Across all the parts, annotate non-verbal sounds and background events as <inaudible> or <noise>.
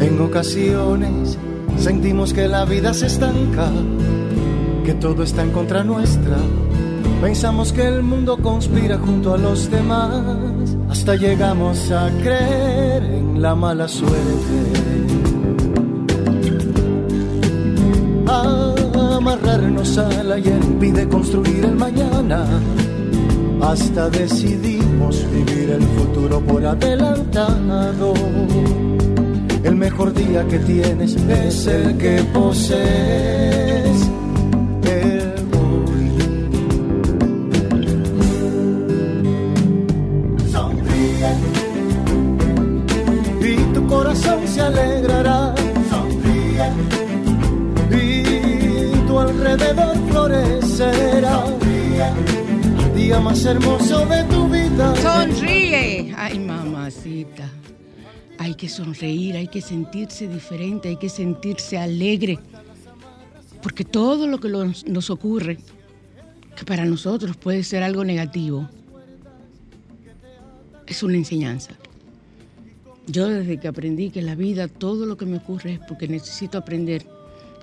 En ocasiones Sentimos que la vida se estanca, que todo está en contra nuestra. Pensamos que el mundo conspira junto a los demás, hasta llegamos a creer en la mala suerte. Amarrarnos al ayer impide construir el mañana, hasta decidimos vivir el futuro por adelantado el mejor día que tienes es el que posees. Hermoso de tu vida. Sonríe. Ay, mamacita. Hay que sonreír, hay que sentirse diferente, hay que sentirse alegre. Porque todo lo que nos ocurre, que para nosotros puede ser algo negativo, es una enseñanza. Yo desde que aprendí que la vida todo lo que me ocurre es porque necesito aprender,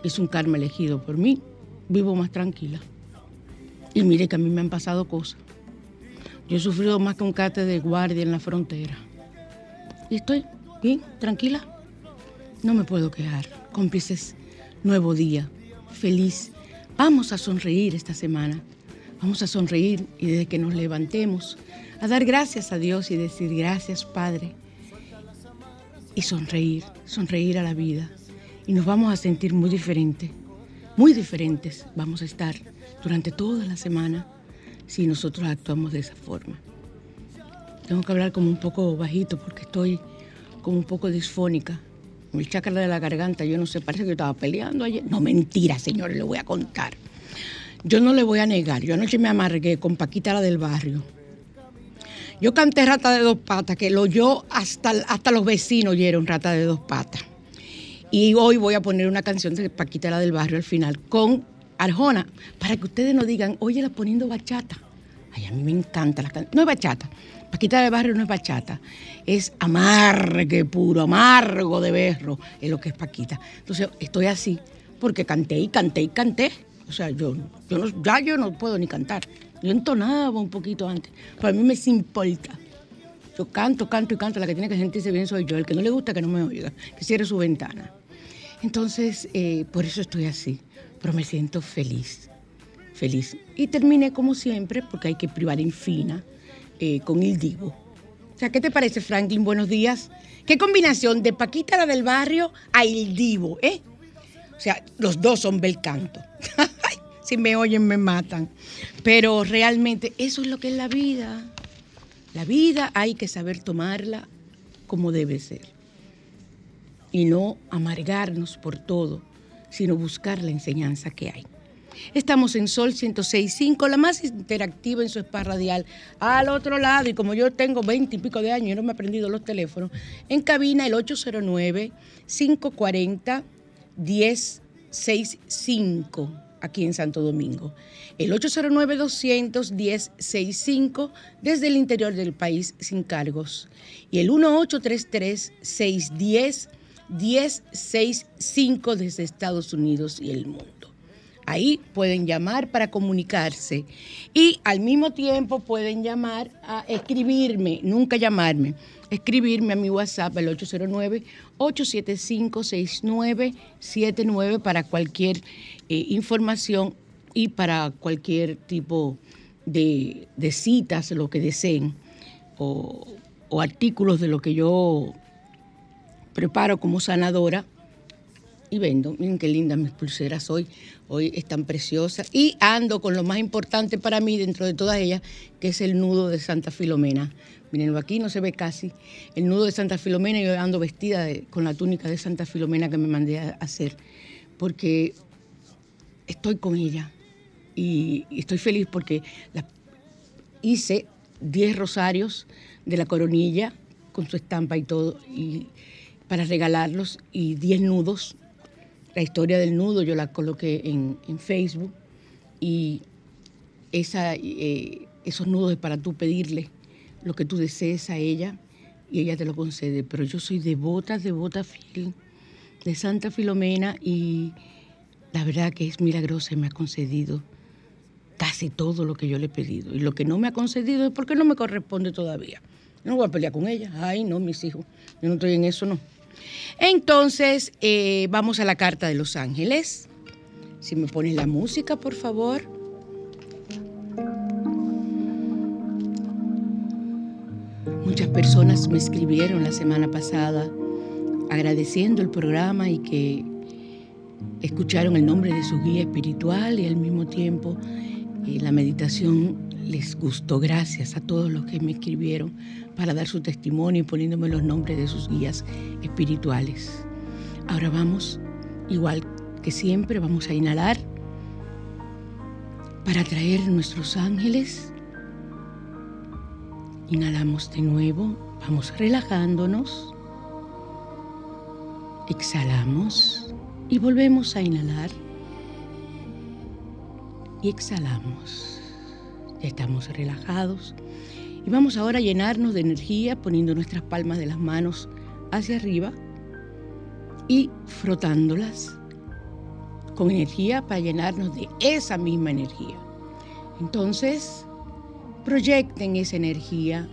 es un karma elegido por mí, vivo más tranquila. Y mire que a mí me han pasado cosas. Yo he sufrido más que un cate de guardia en la frontera. Y estoy Bien, tranquila. No me puedo quejar. Cómplices, nuevo día, feliz. Vamos a sonreír esta semana. Vamos a sonreír y desde que nos levantemos, a dar gracias a Dios y decir gracias, Padre. Y sonreír, sonreír a la vida. Y nos vamos a sentir muy diferentes, muy diferentes vamos a estar durante toda la semana si nosotros actuamos de esa forma. Tengo que hablar como un poco bajito porque estoy como un poco disfónica. Mi chakra de la garganta, yo no sé, parece que yo estaba peleando ayer. No, mentira, señores, le voy a contar. Yo no le voy a negar, yo anoche me amargué con Paquita la del barrio. Yo canté Rata de dos patas, que lo yo hasta, hasta los vecinos oyeron Rata de dos patas. Y hoy voy a poner una canción de Paquita la del barrio al final con Arjona, para que ustedes no digan, oye, la poniendo bachata. Ay, a mí me encanta la canción. No es bachata, Paquita de Barrio no es bachata, es amargue puro, amargo de berro, es lo que es Paquita. Entonces estoy así porque canté y canté y canté. O sea, yo, yo no, ya yo no puedo ni cantar. Yo entonaba un poquito antes. Para mí me importa. Yo canto, canto y canto. La que tiene que sentirse bien soy yo. El que no le gusta que no me oiga, que cierre su ventana. Entonces, eh, por eso estoy así. Pero me siento feliz. Feliz. Y terminé como siempre, porque hay que privar en fina eh, con Il Divo. O sea, ¿qué te parece, Franklin? Buenos días. ¿Qué combinación de Paquita la del barrio a Il Divo, eh? O sea, los dos son bel canto. <laughs> si me oyen, me matan. Pero realmente eso es lo que es la vida. La vida hay que saber tomarla como debe ser y no amargarnos por todo, sino buscar la enseñanza que hay. Estamos en Sol 106.5, la más interactiva en su spa radial, al otro lado, y como yo tengo 20 y pico de años y no me he aprendido los teléfonos, en cabina el 809-540-1065, aquí en Santo Domingo. El 809-210-65 desde el interior del país sin cargos. Y el 1833-610-1065 desde Estados Unidos y el mundo. Ahí pueden llamar para comunicarse y al mismo tiempo pueden llamar a escribirme, nunca llamarme, escribirme a mi WhatsApp el 809-875-6979 para cualquier eh, información y para cualquier tipo de, citas, lo que deseen, o artículos de lo que yo preparo como sanadora y vendo. Miren qué lindas mis pulseras hoy. Hoy están preciosas. Y ando con lo más importante para mí dentro de todas ellas, que es el nudo de Santa Filomena. Mirenlo aquí, no se ve casi. El nudo de Santa Filomena, yo ando vestida con la túnica de Santa Filomena que me mandé a hacer, porque estoy con ella. Y, estoy feliz porque hice 10 rosarios de la coronilla con su estampa y todo, y para regalarlos, y 10 nudos la historia del nudo yo la coloqué en, Facebook y esa, eh, esos nudos es para tú pedirle lo que tú desees a ella y ella te lo concede. Pero yo soy devota, devota fiel de Santa Filomena y la verdad que es milagrosa y me ha concedido casi todo lo que yo le he pedido. Y lo que no me ha concedido es porque no me corresponde todavía. no voy a pelear con ella. Ay, no, mis hijos. Yo no estoy en eso, no. Entonces, eh, vamos a la carta de los ángeles. Si me pones la música, por favor. Muchas personas me escribieron la semana pasada agradeciendo el programa y que escucharon el nombre de su guía espiritual y al mismo tiempo eh, la meditación les gustó. Gracias a todos los que me escribieron para dar su testimonio y poniéndome los nombres de sus guías espirituales. Ahora vamos, igual que siempre, vamos a inhalar para traer nuestros ángeles. Inhalamos de nuevo, vamos relajándonos. Exhalamos y volvemos a inhalar. Y exhalamos. Ya estamos relajados. Y vamos ahora a llenarnos de energía poniendo nuestras palmas de las manos hacia arriba y frotándolas con energía para llenarnos de esa misma energía. Entonces, proyecten esa energía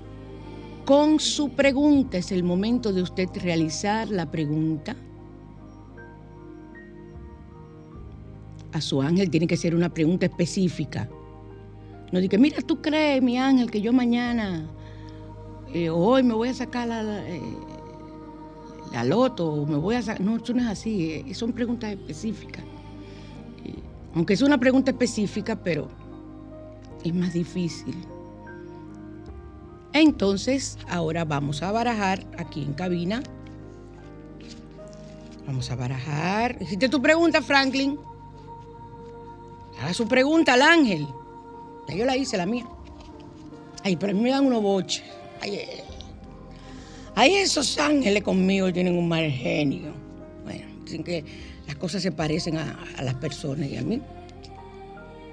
con su pregunta. Es el momento de usted realizar la pregunta. A su ángel tiene que ser una pregunta específica. No diga, mira, tú crees, mi ángel, que yo mañana, eh, hoy me voy a sacar la, eh, loto, me voy a sacar. No, eso no es así, eh, son preguntas específicas. aunque es una pregunta específica, pero es más difícil. Entonces, ahora vamos a barajar aquí en cabina. Vamos a barajar. Hiciste tu pregunta, Franklin. Haga su pregunta al ángel. Yo la hice, la mía. Ay, pero a mí me dan unos boches. Ay, eh. ay, esos ángeles conmigo tienen un mal genio. Bueno, dicen que las cosas se parecen a, a las personas y a mí.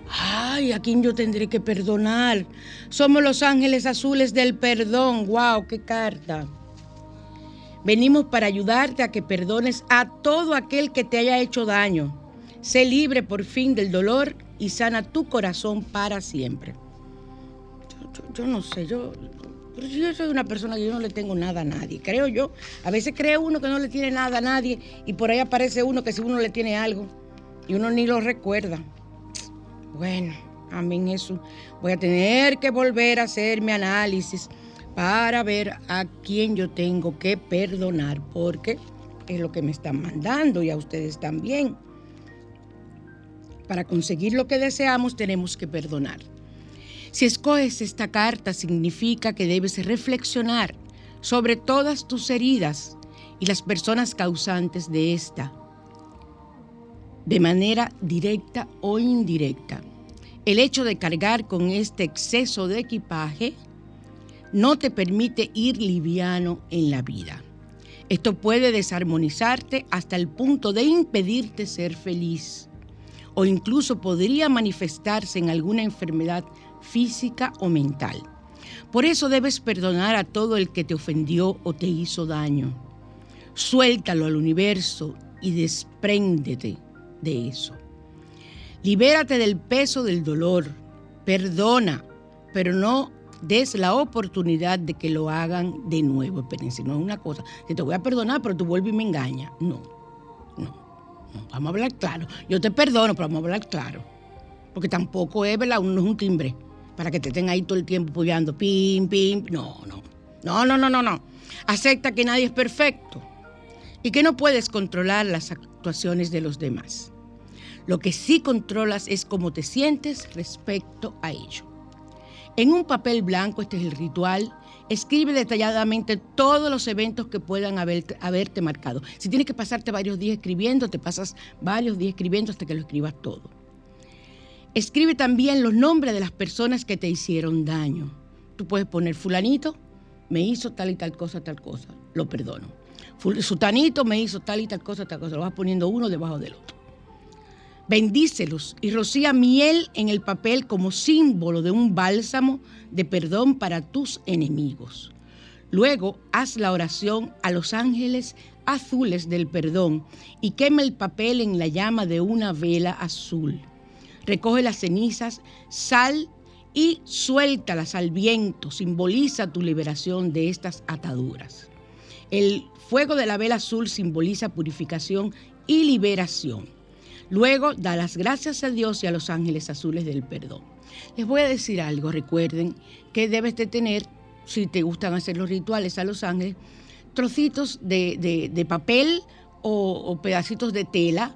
Ay, ¿a quién yo tendré que perdonar? Somos los ángeles azules del perdón. ¡Wow! ¡Qué carta! Venimos para ayudarte a que perdones a todo aquel que te haya hecho daño. Sé libre por fin del dolor y sana tu corazón para siempre. Yo, no sé, yo, yo soy una persona que yo no le tengo nada a nadie, creo yo. A veces cree uno que no le tiene nada a nadie y por ahí aparece uno que si uno le tiene algo y uno ni lo recuerda. Bueno, amén Jesús. Voy a tener que volver a hacer mi análisis para ver a quién yo tengo que perdonar, porque es lo que me están mandando y a ustedes también para conseguir lo que deseamos tenemos que perdonar. Si escoges esta carta significa que debes reflexionar sobre todas tus heridas y las personas causantes de esta, de manera directa o indirecta. El hecho de cargar con este exceso de equipaje no te permite ir liviano en la vida. Esto puede desarmonizarte hasta el punto de impedirte ser feliz o incluso podría manifestarse en alguna enfermedad física o mental. Por eso debes perdonar a todo el que te ofendió o te hizo daño. Suéltalo al universo y despréndete de eso. Libérate del peso del dolor. Perdona, pero no des la oportunidad de que lo hagan de nuevo. Espérense, no es una cosa te voy a perdonar, pero tú vuelves y me engañas. No. Vamos a hablar claro. Yo te perdono, pero vamos a hablar claro. Porque tampoco es, ¿verdad? No es un timbre para que te estén ahí todo el tiempo apoyando. Pim, pim. No, no. No, no, no, no, no. Acepta que nadie es perfecto y que no puedes controlar las actuaciones de los demás. Lo que sí controlas es cómo te sientes respecto a ello. En un papel blanco, este es el ritual, escribe detalladamente todos los eventos que puedan haberte marcado. Si tienes que pasarte varios días escribiendo, te pasas varios días escribiendo hasta que lo escribas todo. Escribe también los nombres de las personas que te hicieron daño. Tú puedes poner fulanito, me hizo tal y tal cosa, tal cosa, lo perdono. Sutanito me hizo tal y tal cosa, tal cosa, lo vas poniendo uno debajo del otro bendícelos y rocía miel en el papel como símbolo de un bálsamo de perdón para tus enemigos. Luego haz la oración a los ángeles azules del perdón y quema el papel en la llama de una vela azul. Recoge las cenizas, sal y suéltalas al viento, simboliza tu liberación de estas ataduras. El fuego de la vela azul simboliza purificación y liberación. Luego da las gracias a Dios y a los ángeles azules del perdón. Les voy a decir algo, recuerden que debes de tener, si te gustan hacer los rituales a los ángeles, trocitos de, papel o, pedacitos de tela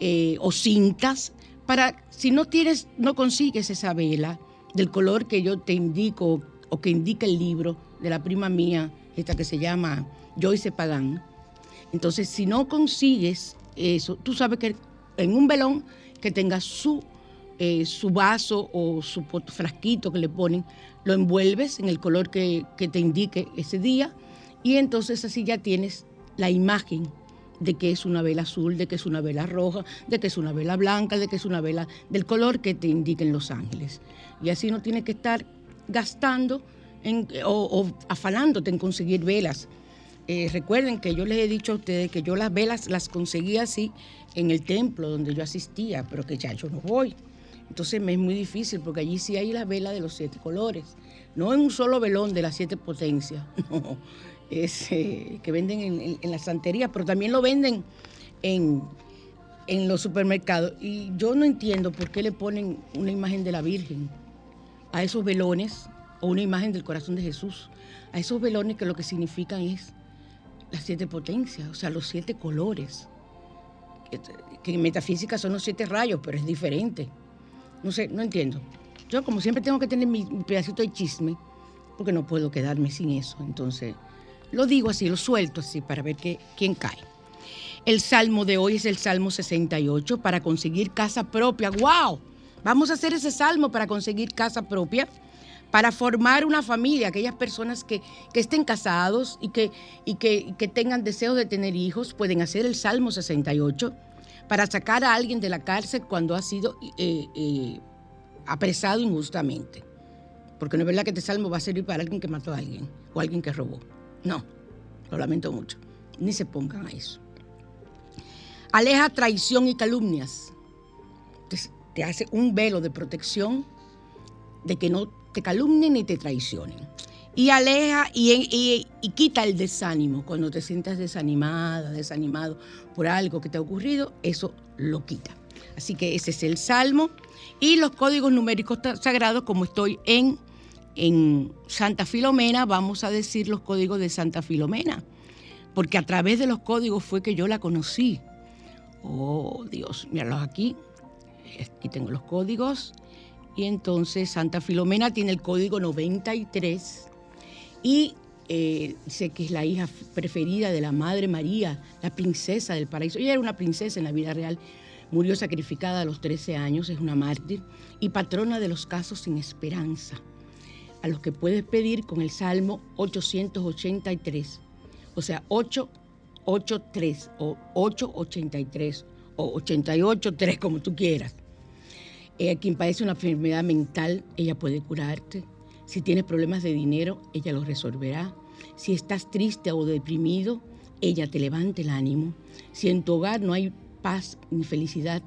eh, o cintas para, si no tienes, no consigues esa vela del color que yo te indico o que indica el libro de la prima mía, esta que se llama Joyce Pagán. Entonces, si no consigues eso, tú sabes que en un velón que tenga su, eh, su vaso o su frasquito que le ponen, lo envuelves en el color que, te indique ese día y entonces así ya tienes la imagen de que es una vela azul, de que es una vela roja, de que es una vela blanca, de que es una vela del color que te indiquen los ángeles. Y así no tienes que estar gastando o, afanándote en conseguir velas. Eh, recuerden que yo les he dicho a ustedes que yo las velas las conseguí así en el templo donde yo asistía, pero que ya yo no voy. Entonces me es muy difícil porque allí sí hay la vela de los siete colores, no en un solo velón de las siete potencias, <laughs> es, eh, que venden en, la santería, pero también lo venden en, en los supermercados. Y yo no entiendo por qué le ponen una imagen de la Virgen a esos velones o una imagen del corazón de Jesús, a esos velones que lo que significan es las siete potencias, o sea, los siete colores que en metafísica son los siete rayos, pero es diferente. No sé, no entiendo. Yo como siempre tengo que tener mi, pedacito de chisme, porque no puedo quedarme sin eso. Entonces, lo digo así, lo suelto así para ver que, quién cae. El salmo de hoy es el Salmo 68 para conseguir casa propia. ¡Wow! Vamos a hacer ese salmo para conseguir casa propia, para formar una familia, aquellas personas que, estén casados y, que, y que, que tengan deseos de tener hijos, pueden hacer el Salmo 68 para sacar a alguien de la cárcel cuando ha sido eh, eh, apresado injustamente. Porque no es verdad que este salmo va a servir para alguien que mató a alguien o alguien que robó. No, lo lamento mucho. Ni se pongan a eso. Aleja traición y calumnias. te hace un velo de protección de que no te calumnien ni te traicionen y aleja y, quita el desánimo. Cuando te sientas desanimada, desanimado por algo que te ha ocurrido, eso lo quita. Así que ese es el salmo y los códigos numéricos sagrados, como estoy en, en Santa Filomena, vamos a decir los códigos de Santa Filomena, porque a través de los códigos fue que yo la conocí. Oh Dios, míralos aquí. Aquí tengo los códigos y entonces Santa Filomena tiene el código 93 y eh, sé que es la hija preferida de la Madre María, la princesa del paraíso. Ella era una princesa en la vida real, murió sacrificada a los 13 años, es una mártir y patrona de los casos sin esperanza, a los que puedes pedir con el Salmo 883, o sea, 883 o 883 o 883, como tú quieras. Eh, quien padece una enfermedad mental, ella puede curarte. Si tienes problemas de dinero, ella los resolverá. Si estás triste o deprimido, ella te levanta el ánimo. Si en tu hogar no hay paz ni felicidad,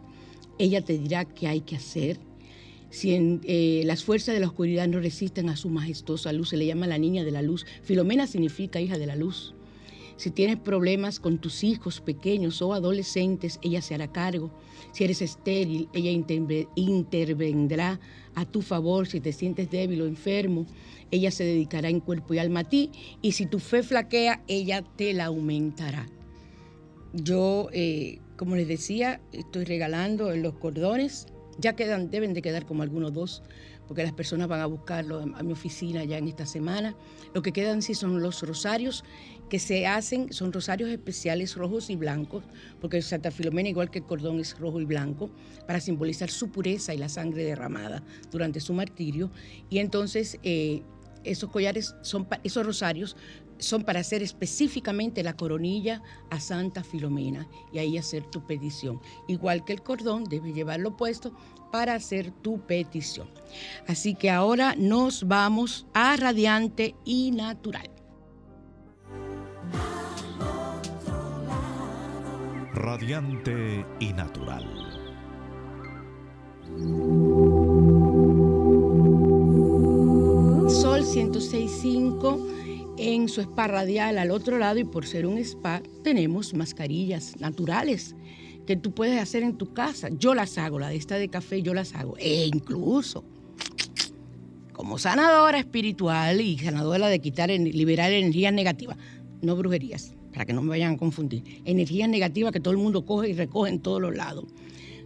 ella te dirá qué hay que hacer. Si en, eh, las fuerzas de la oscuridad no resisten a su majestuosa luz, se le llama la niña de la luz. Filomena significa hija de la luz. Si tienes problemas con tus hijos pequeños o adolescentes, ella se hará cargo. Si eres estéril, ella intervendrá a tu favor. Si te sientes débil o enfermo, ella se dedicará en cuerpo y alma a ti. Y si tu fe flaquea, ella te la aumentará. Yo, eh, como les decía, estoy regalando los cordones. Ya quedan, deben de quedar como algunos dos porque las personas van a buscarlo a mi oficina ya en esta semana. Lo que quedan sí son los rosarios que se hacen, son rosarios especiales rojos y blancos, porque Santa Filomena, igual que el cordón, es rojo y blanco, para simbolizar su pureza y la sangre derramada durante su martirio. Y entonces eh, esos collares, son, esos rosarios son para hacer específicamente la coronilla a Santa Filomena y ahí hacer tu petición. Igual que el cordón, debes llevarlo puesto para hacer tu petición. Así que ahora nos vamos a Radiante y Natural. Radiante y Natural. Sol 106.5 en su spa radial al otro lado y por ser un spa tenemos mascarillas naturales que tú puedes hacer en tu casa. Yo las hago, la de esta de café yo las hago. E incluso como sanadora espiritual y sanadora de quitar, liberar energías negativas, no brujerías, para que no me vayan a confundir. Energías negativas que todo el mundo coge y recoge en todos los lados.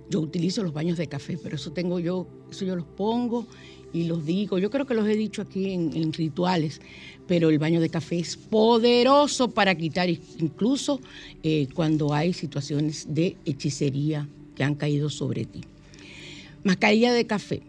Yo utilizo los baños de café, pero eso tengo yo, eso yo los pongo y los digo. Yo creo que los he dicho aquí en, rituales, pero el baño de café es poderoso para quitar, incluso eh, cuando hay situaciones de hechicería que han caído sobre ti. Mascarilla de café,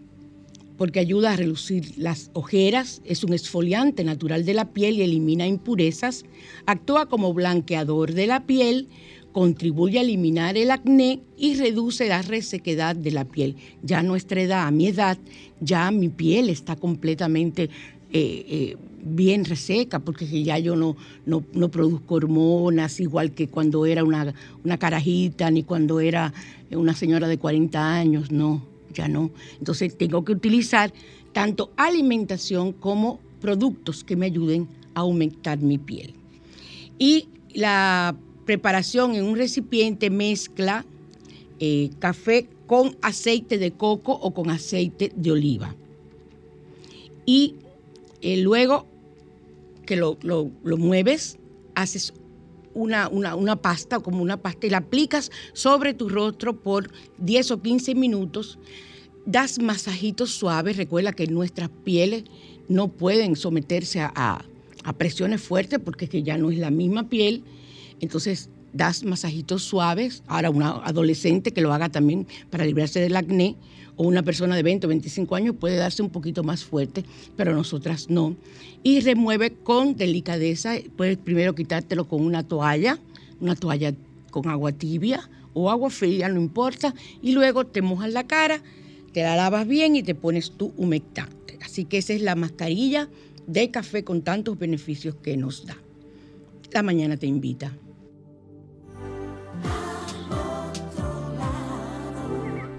porque ayuda a relucir las ojeras, es un exfoliante natural de la piel y elimina impurezas, actúa como blanqueador de la piel, contribuye a eliminar el acné y reduce la resequedad de la piel. Ya a nuestra edad, a mi edad, ya mi piel está completamente eh, eh, bien reseca, porque ya yo no, no, produzco hormonas, igual que cuando era una, una carajita, ni cuando era una señora de 40 años, no, ya no. Entonces tengo que utilizar tanto alimentación como productos que me ayuden a aumentar mi piel. Y la preparación en un recipiente mezcla eh, café con aceite de coco o con aceite de oliva. Y eh, luego que lo, mueves, haces una, una, una, pasta, como una pasta, y la aplicas sobre tu rostro por 10 o 15 minutos. Das masajitos suaves. Recuerda que nuestras pieles no pueden someterse a, a presiones fuertes porque que ya no es la misma piel entonces das masajitos suaves. Ahora, una adolescente que lo haga también para librarse del acné, o una persona de 20 o 25 años puede darse un poquito más fuerte, pero nosotras no. Y remueve con delicadeza. Puedes primero quitártelo con una toalla, una toalla con agua tibia o agua fría, no importa. Y luego te mojas la cara, te la lavas bien y te pones tu humectante. Así que esa es la mascarilla de café con tantos beneficios que nos da. La mañana te invita.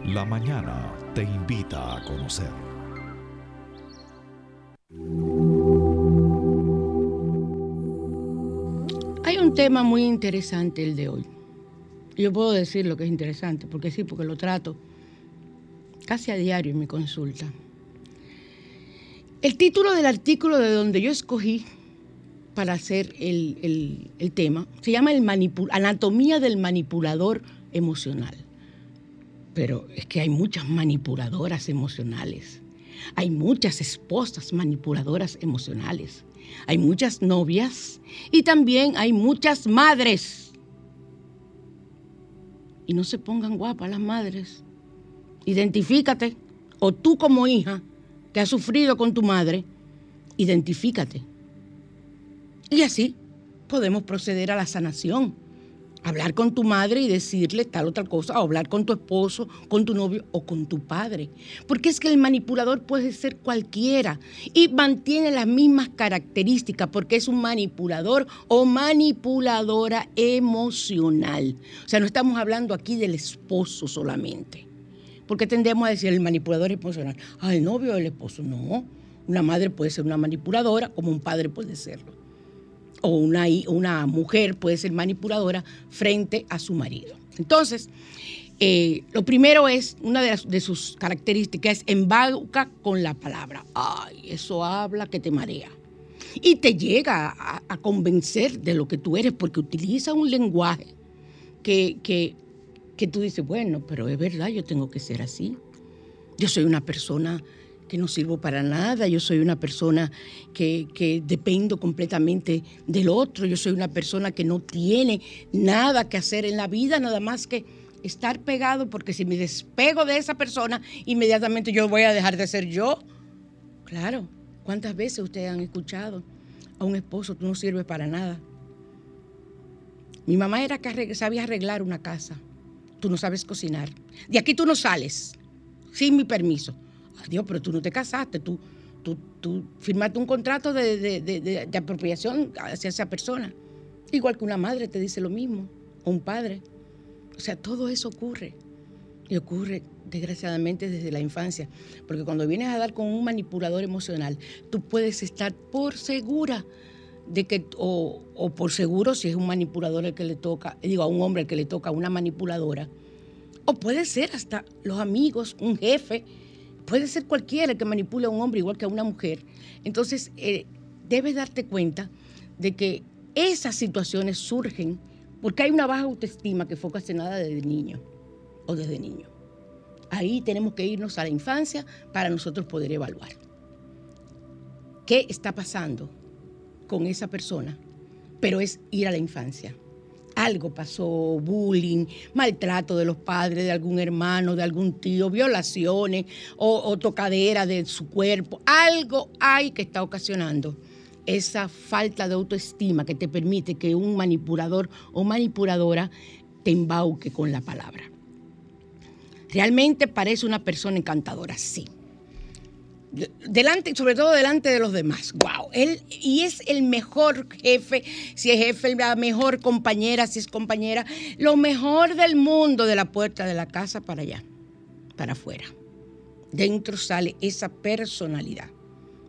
La mañana te invita a conocer. Hay un tema muy interesante el de hoy. Yo puedo decir lo que es interesante, porque sí, porque lo trato casi a diario en mi consulta. El título del artículo de donde yo escogí para hacer el, tema se llama el Anatomía del Manipulador Emocional. Pero es que hay muchas manipuladoras emocionales. Hay muchas esposas manipuladoras emocionales. Hay muchas novias y también hay muchas madres. Y no se pongan guapas las madres. Identifícate. O tú como hija que has sufrido con tu madre, identifícate. Y así podemos proceder a la sanación hablar con tu madre y decirle tal o tal cosa, o hablar con tu esposo, con tu novio o con tu padre. Porque es que el manipulador puede ser cualquiera y mantiene las mismas características porque es un manipulador o manipuladora emocional. O sea, no estamos hablando aquí del esposo solamente. Porque tendemos a decir el manipulador emocional, ah, el novio o el esposo. No, una madre puede ser una manipuladora como un padre puede serlo o una, una mujer puede ser manipuladora frente a su marido. Entonces, eh, lo primero es, una de, sus características es embauca con la palabra. Ay, eso habla que te marea. Y te llega a, convencer de lo que tú eres porque utiliza un lenguaje que, que, que tú dices, bueno, pero es verdad, yo tengo que ser así. Yo soy una persona que no sirvo para nada, yo soy una persona que, dependo completamente del otro, yo soy una persona que no tiene nada que hacer en la vida, nada más que estar pegado, porque si me despego de esa persona, inmediatamente yo voy a dejar de ser yo. Claro, ¿cuántas veces ustedes han escuchado a un esposo, tú no sirves para nada? Mi mamá era que sabía arreglar una casa, tú no sabes cocinar. De aquí tú no sales, sin mi permiso. Dios, pero tú no te casaste, tú, tú, firmaste un contrato de, apropiación hacia esa persona. Igual que una madre te dice lo mismo, o un padre. O sea, todo eso ocurre. Y ocurre, desgraciadamente, desde la infancia. Porque cuando vienes a dar con un manipulador emocional, tú puedes estar por segura de que, o, o por seguro si es un manipulador el que le toca, digo, a un hombre el que le toca a una manipuladora, o puede ser hasta los amigos, un jefe puede ser cualquiera que manipule a un hombre igual que a una mujer. Entonces, eh, debes darte cuenta de que esas situaciones surgen porque hay una baja autoestima que fue ocasionada desde niño o desde niño. Ahí tenemos que irnos a la infancia para nosotros poder evaluar. ¿Qué está pasando con esa persona? Pero es ir a la infancia algo pasó, bullying, maltrato de los padres, de algún hermano, de algún tío, violaciones o, tocadera de su cuerpo, algo hay que está ocasionando esa falta de autoestima que te permite que un manipulador o manipuladora te embauque con la palabra. Realmente parece una persona encantadora, sí delante, sobre todo delante de los demás. Wow, él y es el mejor jefe, si es jefe, la mejor compañera, si es compañera, lo mejor del mundo de la puerta de la casa para allá, para afuera. Dentro sale esa personalidad.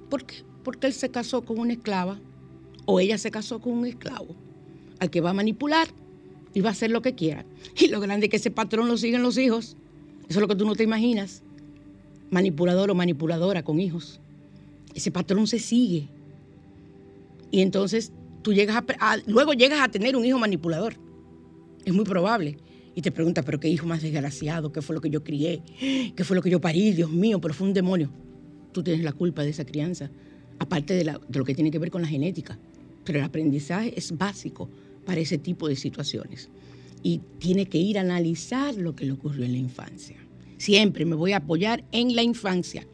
¿Por qué? Porque él se casó con una esclava o ella se casó con un esclavo al que va a manipular y va a hacer lo que quiera. Y lo grande es que ese patrón lo siguen los hijos. Eso es lo que tú no te imaginas manipulador o manipuladora con hijos. Ese patrón se sigue. Y entonces tú llegas a, luego llegas a tener un hijo manipulador. Es muy probable. Y te preguntas, pero qué hijo más desgraciado, qué fue lo que yo crié, qué fue lo que yo parí, Dios mío, pero fue un demonio. Tú tienes la culpa de esa crianza, aparte de, de lo que tiene que ver con la genética. Pero el aprendizaje es básico para ese tipo de situaciones. Y tiene que ir a analizar lo que le ocurrió en la infancia. Siempre me voy a apoyar en la infancia.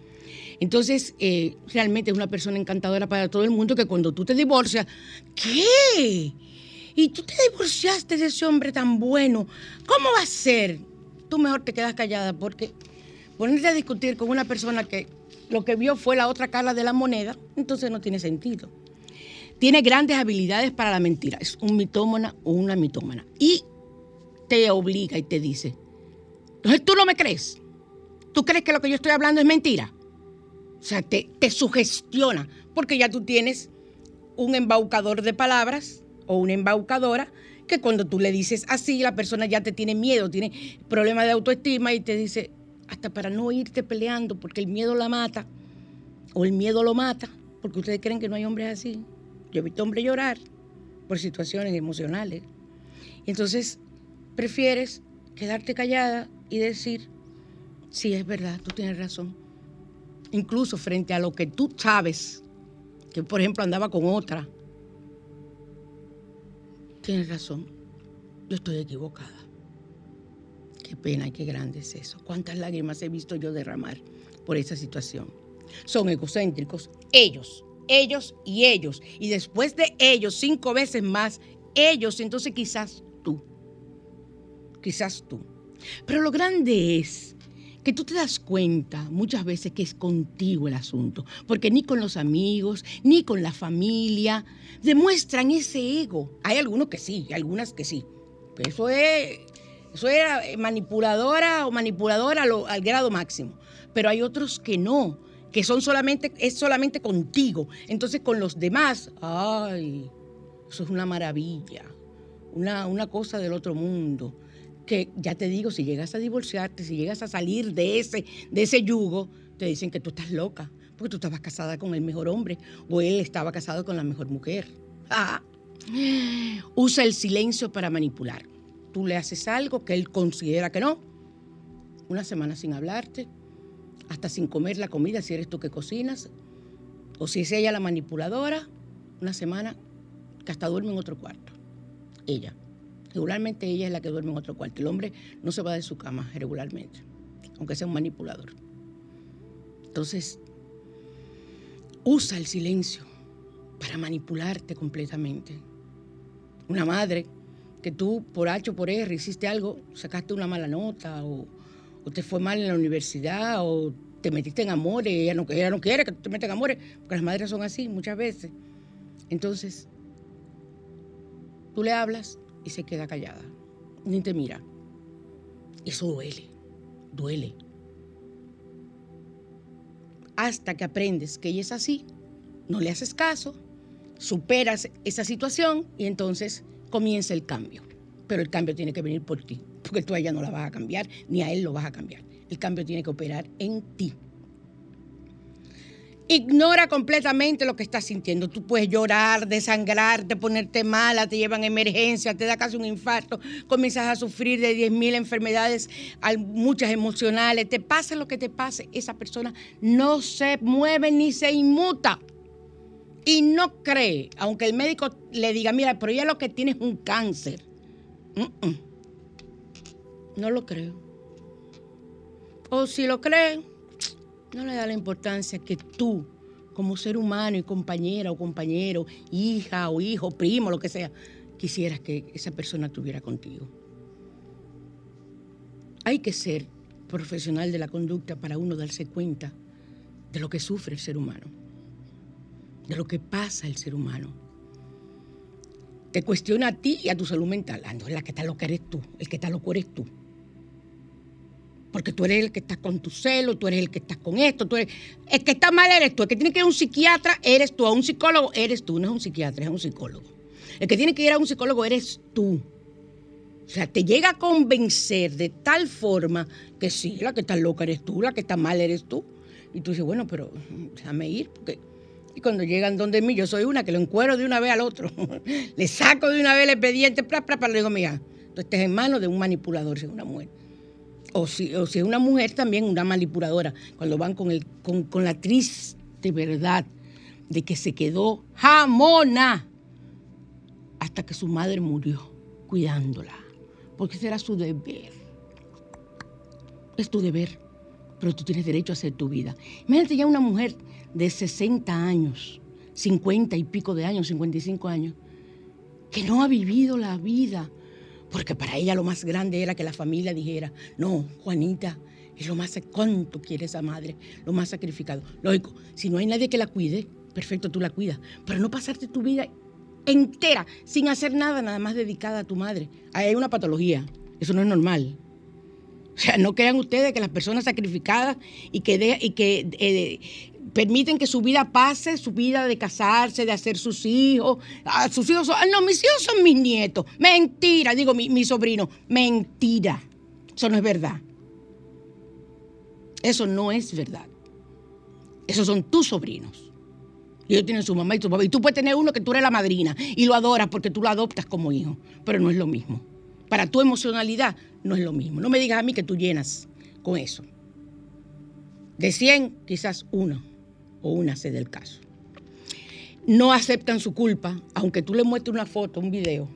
Entonces, eh, realmente es una persona encantadora para todo el mundo que cuando tú te divorcias, ¿qué? Y tú te divorciaste de ese hombre tan bueno, ¿cómo va a ser? Tú mejor te quedas callada porque ponerte a discutir con una persona que lo que vio fue la otra cara de la moneda, entonces no tiene sentido. Tiene grandes habilidades para la mentira, es un mitómana o una mitómana. Y te obliga y te dice, entonces tú no me crees. ¿Tú crees que lo que yo estoy hablando es mentira? O sea, te, te sugestiona, porque ya tú tienes un embaucador de palabras o una embaucadora que cuando tú le dices así, la persona ya te tiene miedo, tiene problemas de autoestima y te dice, hasta para no irte peleando, porque el miedo la mata, o el miedo lo mata, porque ustedes creen que no hay hombres así. Yo he visto hombres llorar por situaciones emocionales. entonces prefieres quedarte callada y decir, sí, es verdad, tú tienes razón. incluso frente a lo que tú sabes, que por ejemplo andaba con otra, tienes razón, yo estoy equivocada. Qué pena y qué grande es eso. Cuántas lágrimas he visto yo derramar por esa situación. Son egocéntricos, ellos, ellos y ellos. Y después de ellos, cinco veces más, ellos, entonces quizás tú. Quizás tú. Pero lo grande es que tú te das cuenta muchas veces que es contigo el asunto, porque ni con los amigos, ni con la familia demuestran ese ego. Hay algunos que sí, algunas que sí. Eso es, eso es manipuladora o manipuladora al grado máximo. Pero hay otros que no, que son solamente, es solamente contigo. Entonces con los demás, ay, eso es una maravilla, una, una cosa del otro mundo que ya te digo, si llegas a divorciarte, si llegas a salir de ese, de ese yugo, te dicen que tú estás loca, porque tú estabas casada con el mejor hombre o él estaba casado con la mejor mujer. Ah. Usa el silencio para manipular. Tú le haces algo que él considera que no. Una semana sin hablarte, hasta sin comer la comida si eres tú que cocinas, o si es ella la manipuladora, una semana que hasta duerme en otro cuarto. Ella. Regularmente ella es la que duerme en otro cuarto. El hombre no se va de su cama regularmente, aunque sea un manipulador. Entonces, usa el silencio para manipularte completamente. Una madre que tú por H o por R hiciste algo, sacaste una mala nota o, te fue mal en la universidad o te metiste en amores, ella no, ella no quiere que tú te metas en amores, porque las madres son así muchas veces. Entonces, tú le hablas y se queda callada, ni te mira. Eso duele, duele. Hasta que aprendes que ella es así, no le haces caso, superas esa situación y entonces comienza el cambio. Pero el cambio tiene que venir por ti, porque tú a ella no la vas a cambiar, ni a él lo vas a cambiar. El cambio tiene que operar en ti. Ignora completamente lo que estás sintiendo. Tú puedes llorar, desangrarte, ponerte mala, te llevan a emergencia, te da casi un infarto, comienzas a sufrir de 10.000 enfermedades, muchas emocionales, te pase lo que te pase, esa persona no se mueve ni se inmuta. Y no cree, aunque el médico le diga, mira, pero ya lo que tiene es un cáncer. No lo creo. O si lo cree, no le da la importancia que tú, como ser humano y compañera o compañero, hija o hijo, primo, lo que sea, quisieras que esa persona estuviera contigo. Hay que ser profesional de la conducta para uno darse cuenta de lo que sufre el ser humano, de lo que pasa el ser humano. Te cuestiona a ti y a tu salud mental. Ah, no, la que está loca eres tú, el que está loco eres tú. Porque tú eres el que estás con tu celo, tú eres el que estás con esto, tú eres... El que está mal eres tú, el que tiene que ir a un psiquiatra eres tú, a un psicólogo eres tú, no es un psiquiatra, es un psicólogo. El que tiene que ir a un psicólogo eres tú. O sea, te llega a convencer de tal forma que sí, la que está loca eres tú, la que está mal eres tú. Y tú dices, bueno, pero déjame ir, porque... Y cuando llegan donde mí, yo soy una que lo encuero de una vez al otro. <laughs> le saco de una vez el expediente, para, para, le digo, mira, tú estás en manos de un manipulador, es una mujer o si, o si es una mujer también una manipuladora, cuando van con, el, con, la triste verdad de que se quedó jamona hasta que su madre murió cuidándola, porque ese era su deber. Es tu deber, pero tú tienes derecho a hacer tu vida. Imagínate ya una mujer de 60 años, 50 y pico de años, 55 años, que no ha vivido la vida porque para ella lo más grande era que la familia dijera, no, Juanita, es lo más, ¿cuánto quiere esa madre? Lo más sacrificado. Lógico, si no hay nadie que la cuide, perfecto, tú la cuidas, pero no pasarte tu vida entera sin hacer nada, nada más dedicada a tu madre. Hay una patología, eso no es normal. O sea, no crean ustedes que las personas sacrificadas y que, y que eh, permiten que su vida pase, su vida de casarse, de hacer sus hijos. Ah, sus hijos son, ah, no, mis hijos son mis nietos. Mentira, digo, mi, mi sobrino. Mentira. Eso no es verdad. Eso no es verdad. Esos son tus sobrinos. Y ellos tienen su mamá y su papá. Y tú puedes tener uno que tú eres la madrina y lo adoras porque tú lo adoptas como hijo. Pero no es lo mismo. Para tu emocionalidad no es lo mismo. No me digas a mí que tú llenas con eso. De 100, quizás uno o una se del caso. No aceptan su culpa, aunque tú le muestres una foto, un video,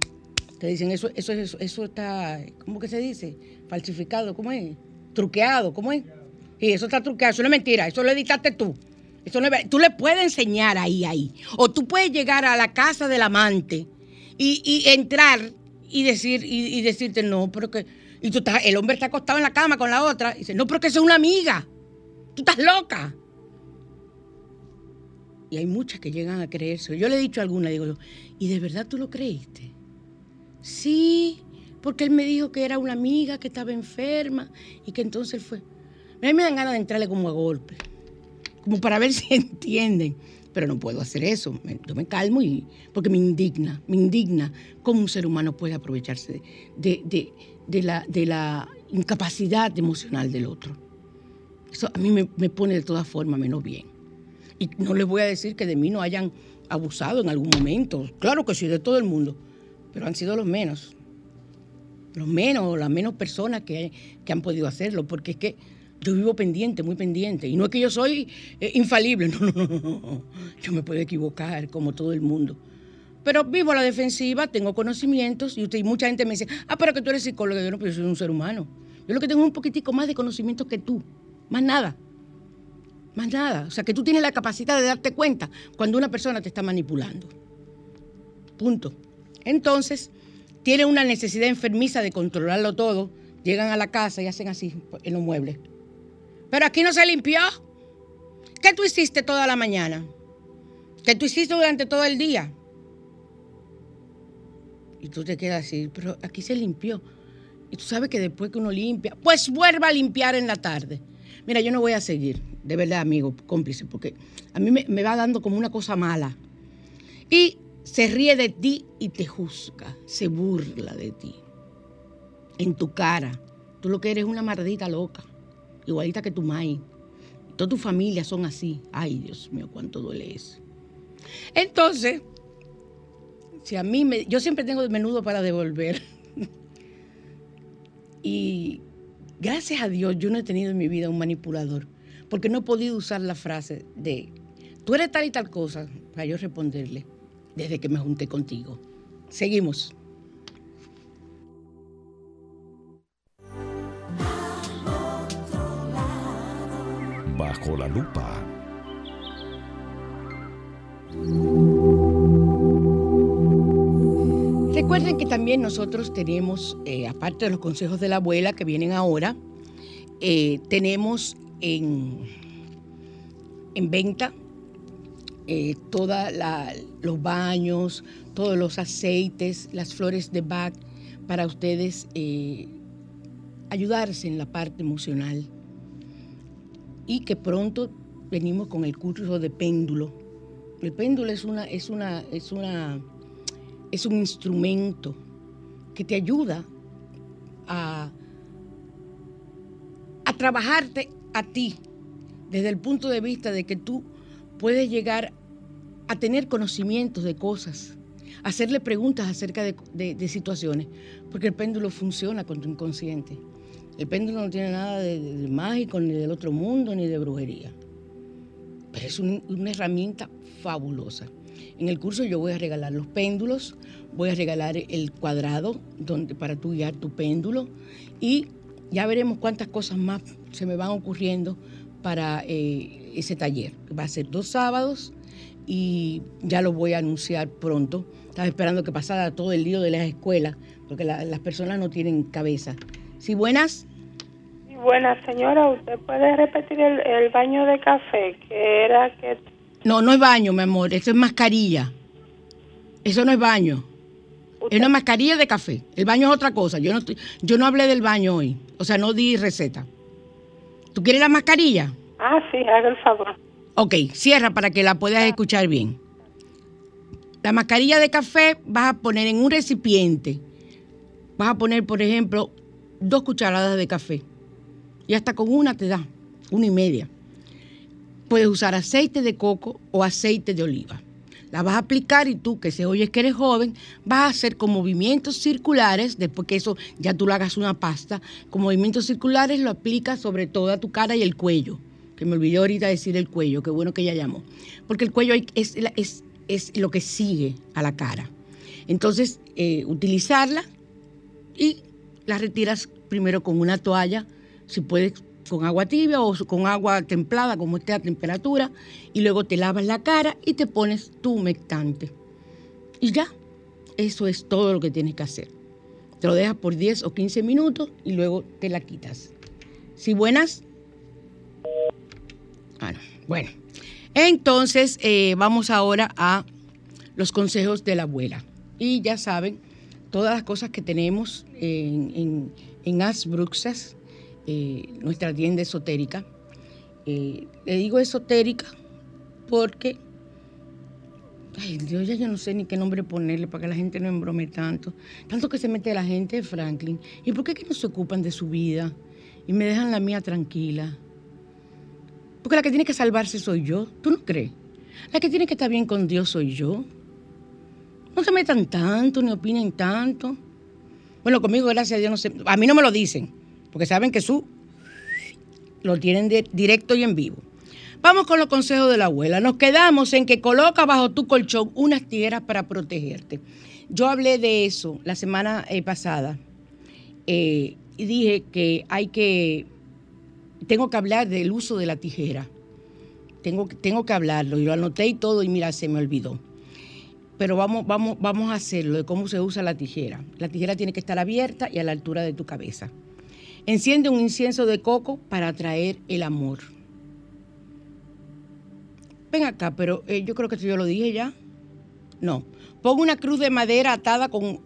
te dicen eso, eso, eso, eso está, ¿cómo que se dice? Falsificado, ¿cómo es? Truqueado, ¿cómo es? Y eso está truqueado, eso no es mentira, eso lo editaste tú. Eso tú le puedes enseñar ahí, ahí. O tú puedes llegar a la casa del amante y, y entrar y decir y, y, decirte no, pero que y tú estás, el hombre está acostado en la cama con la otra y dice, "No, pero que es una amiga. Tú estás loca." Y hay muchas que llegan a creerse. Yo le he dicho a alguna, digo, ¿y de verdad tú lo creíste? Sí, porque él me dijo que era una amiga que estaba enferma y que entonces fue. A mí me dan ganas de entrarle como a golpe, como para ver <laughs> si entienden pero no puedo hacer eso. Yo me calmo y porque me indigna, me indigna cómo un ser humano puede aprovecharse de, de, de, la, de la, incapacidad emocional del otro. Eso a mí me, me, pone de todas formas menos bien. Y no les voy a decir que de mí no hayan abusado en algún momento. Claro que sí, de todo el mundo, pero han sido los menos. Los menos, las menos personas que, que han podido hacerlo, porque es que yo vivo pendiente, muy pendiente. Y no es que yo soy eh, infalible, <laughs> no, no, no, no. Yo me puedo equivocar como todo el mundo. Pero vivo a la defensiva, tengo conocimientos y, usted, y mucha gente me dice, ah, pero que tú eres psicóloga. Yo no, pero yo soy un ser humano. Yo lo que tengo es un poquitico más de conocimiento que tú. Más nada. Más nada. O sea, que tú tienes la capacidad de darte cuenta cuando una persona te está manipulando. Punto. Entonces, tienen una necesidad enfermiza de controlarlo todo. Llegan a la casa y hacen así en los muebles. Pero aquí no se limpió. ¿Qué tú hiciste toda la mañana? ¿Qué tú hiciste durante todo el día? Y tú te quedas así, pero aquí se limpió. Y tú sabes que después que uno limpia, pues vuelva a limpiar en la tarde. Mira, yo no voy a seguir, de verdad, amigo, cómplice, porque a mí me, va dando como una cosa mala. Y se ríe de ti y te juzga, se burla de ti. En tu cara. Tú lo que eres una maldita loca igualita que tu mai. Toda tu familia son así. Ay, Dios mío, cuánto duele eso. Entonces, si a mí me, yo siempre tengo menudo para devolver. <laughs> y gracias a Dios yo no he tenido en mi vida un manipulador, porque no he podido usar la frase de, tú eres tal y tal cosa, para yo responderle desde que me junté contigo. Seguimos. Bajo la lupa. Recuerden que también nosotros tenemos, eh, aparte de los consejos de la abuela que vienen ahora, eh, tenemos en, en venta eh, todos los baños, todos los aceites, las flores de Bach, para ustedes eh, ayudarse en la parte emocional y que pronto venimos con el curso de péndulo. El péndulo es una, es una, es una, es un instrumento que te ayuda a, a trabajarte a ti desde el punto de vista de que tú puedes llegar a tener conocimientos de cosas, hacerle preguntas acerca de, de, situaciones, porque el péndulo funciona con tu inconsciente. El péndulo no tiene nada de, mágico, ni del otro mundo, ni de brujería. Pero es un, una herramienta fabulosa. En el curso yo voy a regalar los péndulos, voy a regalar el cuadrado donde, para tú guiar tu péndulo y ya veremos cuántas cosas más se me van ocurriendo para eh, ese taller. Va a ser dos sábados y ya lo voy a anunciar pronto. Estaba esperando que pasara todo el lío de las escuelas, porque la, las personas no tienen cabeza. ¿Sí, buenas? Sí, buenas, señora. ¿Usted puede repetir el, el, baño de café? Que era que... No, no es baño, mi amor. Eso es mascarilla. Eso no es baño. ¿Usted? Es una mascarilla de café. El baño es otra cosa. Yo no, yo no hablé del baño hoy. O sea, no di receta. ¿Tú quieres la mascarilla? Ah, sí, haga el favor. Ok, cierra para que la puedas escuchar bien. La mascarilla de café vas a poner en un recipiente. Vas a poner, por ejemplo, dos cucharadas de café. Y hasta con una te da, una y media. Puedes usar aceite de coco o aceite de oliva. La vas a aplicar y tú, que se oyes que eres joven, vas a hacer con movimientos circulares, después que eso ya tú lo hagas una pasta, con movimientos circulares lo aplicas sobre toda tu cara y el cuello que me olvidé ahorita decir el cuello, qué bueno que ella llamó, porque el cuello es, es, es lo que sigue a la cara. Entonces, eh, utilizarla y la retiras primero con una toalla, si puedes con agua tibia o con agua templada, como esté a temperatura, y luego te lavas la cara y te pones tu humectante. Y ya, eso es todo lo que tienes que hacer. Te lo dejas por 10 o 15 minutos y luego te la quitas. ¿Sí buenas? Ah, bueno, entonces eh, vamos ahora a los consejos de la abuela. Y ya saben, todas las cosas que tenemos en, en, en Asbruxas, eh, nuestra tienda esotérica. Eh, le digo esotérica porque, ay Dios, ya yo no sé ni qué nombre ponerle para que la gente no embrome tanto. Tanto que se mete la gente, Franklin. ¿Y por qué que no se ocupan de su vida y me dejan la mía tranquila? Porque la que tiene que salvarse soy yo, ¿tú no crees? La que tiene que estar bien con Dios soy yo. No se metan tanto, ni opinen tanto. Bueno, conmigo, gracias a Dios, no sé. A mí no me lo dicen, porque saben que su lo tienen directo y en vivo. Vamos con los consejos de la abuela. Nos quedamos en que coloca bajo tu colchón unas tijeras para protegerte. Yo hablé de eso la semana eh, pasada eh, y dije que hay que, tengo que hablar del uso de la tijera. Tengo, tengo que hablarlo y lo anoté y todo y mira, se me olvidó pero vamos, vamos, vamos a hacerlo de cómo se usa la tijera. La tijera tiene que estar abierta y a la altura de tu cabeza. Enciende un incienso de coco para atraer el amor. Ven acá, pero eh, yo creo que yo lo dije ya. No. Pon una cruz de madera atada con,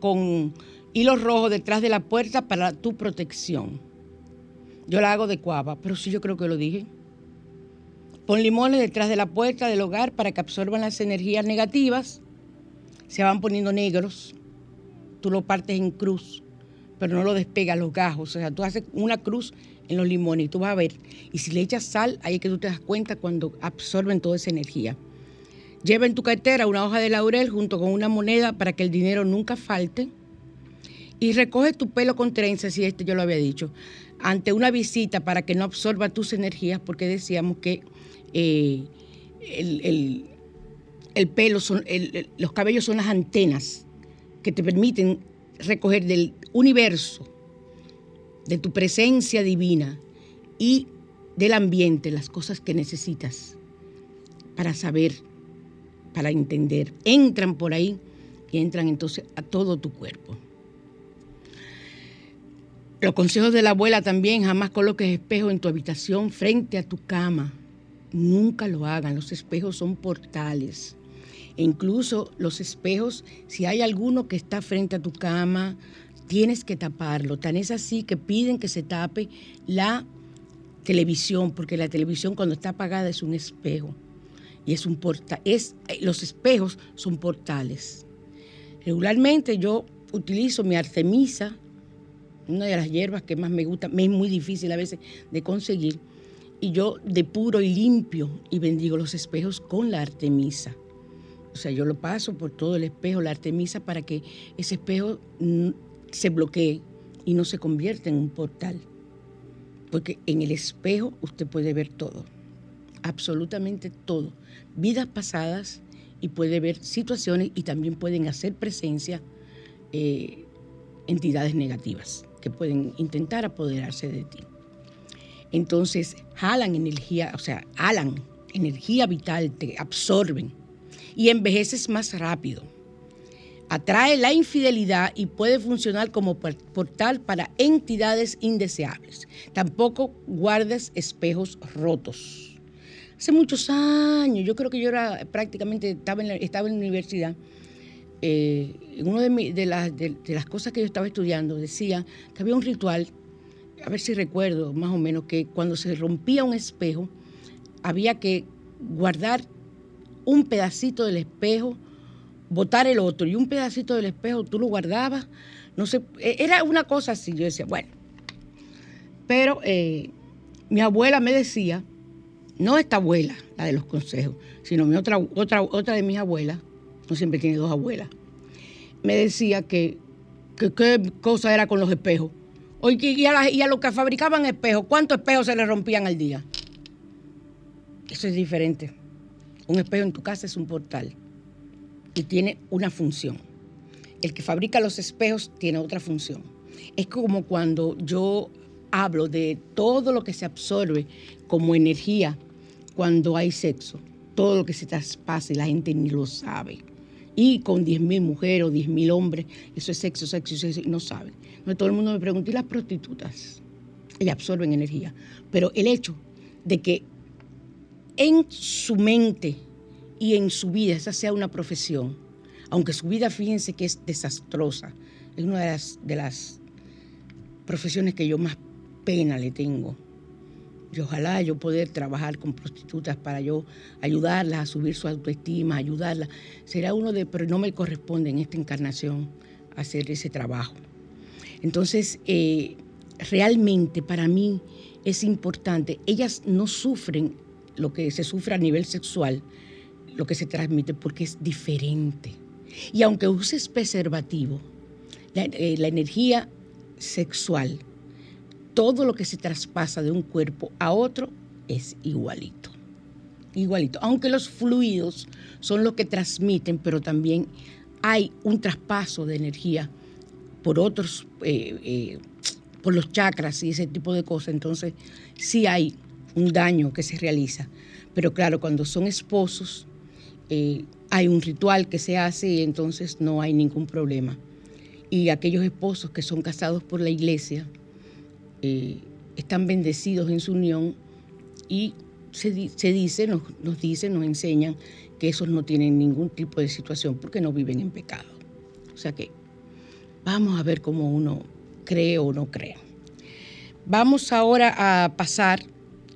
con hilos rojos detrás de la puerta para tu protección. Yo la hago de cuava, pero sí yo creo que lo dije. Pon limones detrás de la puerta del hogar para que absorban las energías negativas. Se van poniendo negros. Tú lo partes en cruz, pero no lo despegas los gajos. O sea, tú haces una cruz en los limones y tú vas a ver. Y si le echas sal, ahí es que tú te das cuenta cuando absorben toda esa energía. Lleva en tu cartera una hoja de laurel junto con una moneda para que el dinero nunca falte. Y recoge tu pelo con trenzas, si este yo lo había dicho, ante una visita para que no absorba tus energías, porque decíamos que eh, el, pelo, son, los cabellos son las antenas que te permiten recoger del universo, de tu presencia divina y del ambiente las cosas que necesitas para saber, para entender. Entran por ahí y entran entonces a todo tu cuerpo. Los consejos de la abuela también, jamás coloques espejo en tu habitación frente a tu cama Nunca lo hagan, los espejos son portales. Incluso los espejos, si hay alguno que está frente a tu cama, tienes que taparlo. Tan es así que piden que se tape la televisión, porque la televisión cuando está apagada es un espejo. Y es un portal. Es, eh, los espejos son portales. Regularmente yo utilizo mi artemisa, una de las hierbas que más me gusta, me es muy difícil a veces de conseguir, y yo depuro y limpio y bendigo los espejos con la artemisa. O sea, yo lo paso por todo el espejo, la artemisa, para que ese espejo se bloquee y no se convierta en un portal. Porque en el espejo usted puede ver todo, absolutamente todo. Vidas pasadas y puede ver situaciones y también pueden hacer presencia eh, entidades negativas que pueden intentar apoderarse de ti. Entonces, jalan energía, o sea, jalan energía vital, te absorben y envejeces más rápido. Atrae la infidelidad y puede funcionar como portal para entidades indeseables. Tampoco guardes espejos rotos. Hace muchos años, yo creo que yo era prácticamente, estaba en la, estaba en la universidad, eh, una de, de, las cosas que yo estaba estudiando decía que había un ritual a ver si recuerdo más o menos, que cuando se rompía un espejo, había que guardar un pedacito del espejo, botar el otro, y un pedacito del espejo tú lo guardabas, no sé, e, era una cosa así, yo decía, bueno, pero eh, mi abuela me decía, no esta abuela, la de los consejos, sino mi otra, otra, otra de mis abuelas, no siempre tiene dos abuelas, me decía que qué cosa era con los espejos y a, los que fabricaban espejos, ¿cuántos espejos se le rompían al día? Eso es diferente. Un espejo en tu casa es un portal y tiene una función. El que fabrica los espejos tiene otra función. Es como cuando yo hablo de todo lo que se absorbe como energía cuando hay sexo, todo lo que se traspasa y la gente ni lo sabe. Y con 10.000 mujeres o 10.000 hombres, eso es sexo, sexo, sexo, y no saben. No, todo el mundo me pregunta, ¿y las prostitutas? Ellas absorben energía. Pero el hecho de que en su mente y en su vida esa sea una profesión, aunque su vida, fíjense que es desastrosa, es una de las, de las profesiones que yo más pena le tengo. Y ojalá yo poder trabajar con prostitutas para yo ayudarlas a subir su autoestima, ayudarlas. Será uno de, pero no me corresponde en esta encarnación hacer ese trabajo. Entonces, eh, realmente para mí es importante. Ellas no sufren lo que se sufre a nivel sexual, lo que se transmite, porque es diferente. Y aunque uses preservativo, la, eh, la energía sexual todo lo que se traspasa de un cuerpo a otro es igualito. Igualito. Aunque los fluidos son los que transmiten, pero también hay un traspaso de energía por otros, eh, eh, por los chakras y ese tipo de cosas. Entonces, sí hay un daño que se realiza. Pero claro, cuando son esposos, eh, hay un ritual que se hace y entonces no hay ningún problema. Y aquellos esposos que son casados por la iglesia, eh, están bendecidos en su unión y se, dice, nos, nos dicen, nos enseñan que esos no tienen ningún tipo de situación porque no viven en pecado. O sea que vamos a ver cómo uno cree o no cree. Vamos ahora a pasar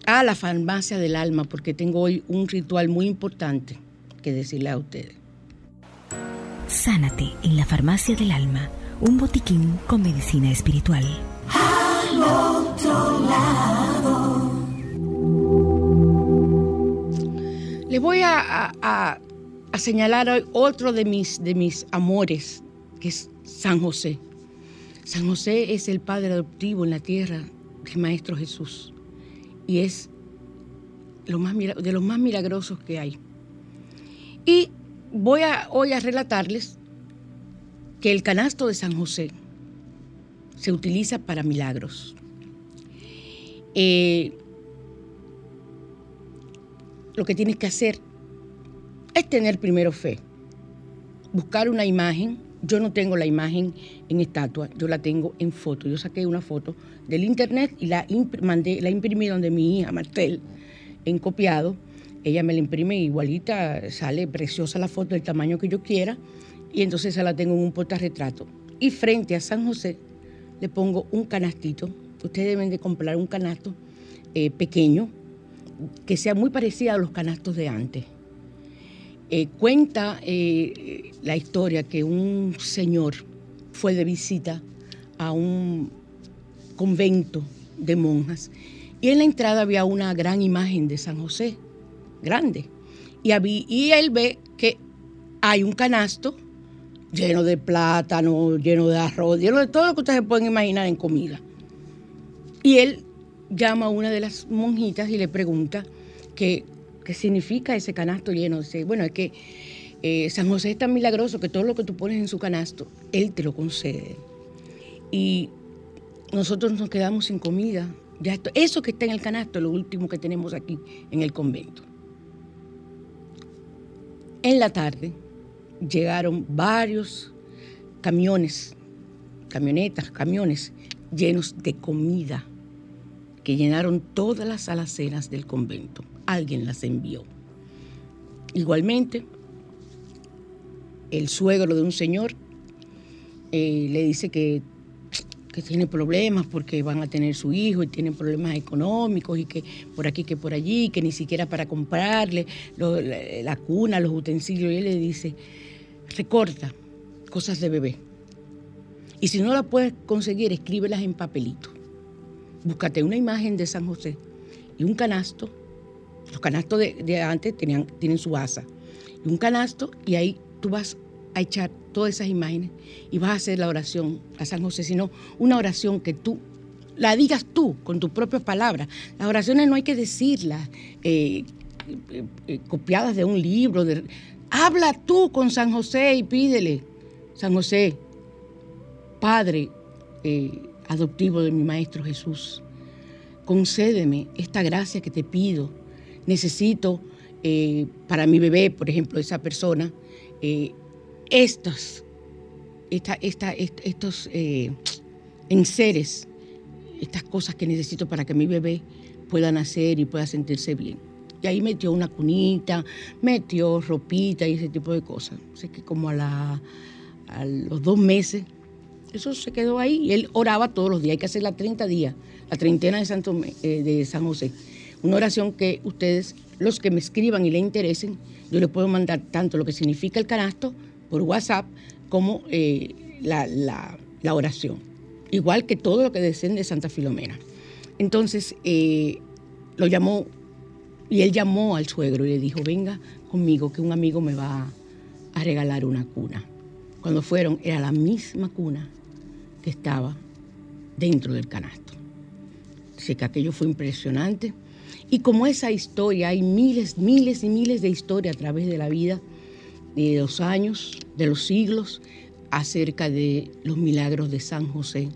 a la farmacia del alma porque tengo hoy un ritual muy importante que decirle a ustedes. Sánate en la farmacia del alma, un botiquín con medicina espiritual otro lado. Les voy a, señalar hoy otro de mis, de mis amores, que es San José. San José es el padre adoptivo en la tierra del Maestro Jesús y es lo más, de los más milagrosos que hay. Y voy a, hoy a relatarles que el canasto de San José, se utiliza para milagros. Eh, lo que tienes que hacer es tener primero fe, buscar una imagen. Yo no tengo la imagen en estatua, yo la tengo en foto. Yo saqué una foto del internet y la, mandé, la imprimí donde mi hija Martel, en copiado. Ella me la imprime igualita, sale preciosa la foto del tamaño que yo quiera y entonces esa la tengo en un portarretrato. Y frente a San José le pongo un canastito. Ustedes deben de comprar un canasto eh, pequeño que sea muy parecido a los canastos de antes. Eh, cuenta eh, la historia que un señor fue de visita a un convento de monjas y en la entrada había una gran imagen de San José, grande. Y, y él ve que hay un canasto lleno de plátano, lleno de arroz, lleno de todo lo que ustedes pueden imaginar en comida. Y él llama a una de las monjitas y le pregunta qué, qué significa ese canasto lleno. Dice, bueno, es que eh, San José es tan milagroso que todo lo que tú pones en su canasto, él te lo concede. Y nosotros nos quedamos sin comida. Ya esto, eso que está en el canasto es lo último que tenemos aquí en el convento. En la tarde, llegaron varios camiones, camionetas, camiones llenos de comida que llenaron todas las alacenas del convento. Alguien las envió. Igualmente, el suegro de un señor eh, le dice que, que, tiene problemas porque van a tener su hijo y tienen problemas económicos y que por aquí, que por allí, que ni siquiera para comprarle la, la, cuna, los utensilios. Y él le dice, recorta cosas de bebé. Y si no las puedes conseguir, escríbelas en papelito. Búscate una imagen de San José y un canasto. Los canastos de, antes tenían, tienen su asa. Y un canasto y ahí tú vas a echar todas esas imágenes y vas a hacer la oración a San José, sino una oración que tú la digas tú con tus propias palabras. Las oraciones no hay que decirlas eh, eh, eh, copiadas de un libro. De, habla tú con San José y pídele, San José, Padre adoptivo de mi Maestro Jesús, concédeme esta gracia que te pido. Necesito para mi bebé, por ejemplo, esa persona, estos, esta, estos enseres, estas cosas que necesito para que mi bebé pueda nacer y pueda sentirse bien. Y ahí metió una cunita, metió ropita y ese tipo de cosas. Así que como a los dos meses, eso se quedó ahí. Y él oraba todos los días. Hay que hacer la 30 días, la treintena de, Santo, eh, de San José. Una oración que ustedes, los que me escriban y le interesen, yo les puedo mandar tanto lo que significa el canasto por WhatsApp como eh, la, la oración. Igual que todo lo que deseen de Santa Filomena. Entonces eh, lo llamó y él llamó al suegro y le dijo, venga conmigo que un amigo me va a regalar una cuna. Cuando fueron era la misma cuna que estaba dentro del canasto. Así que aquello fue impresionante. Y como esa historia, hay miles, miles y miles de historias a través de la vida, de los años, de los siglos, acerca de los milagros de San José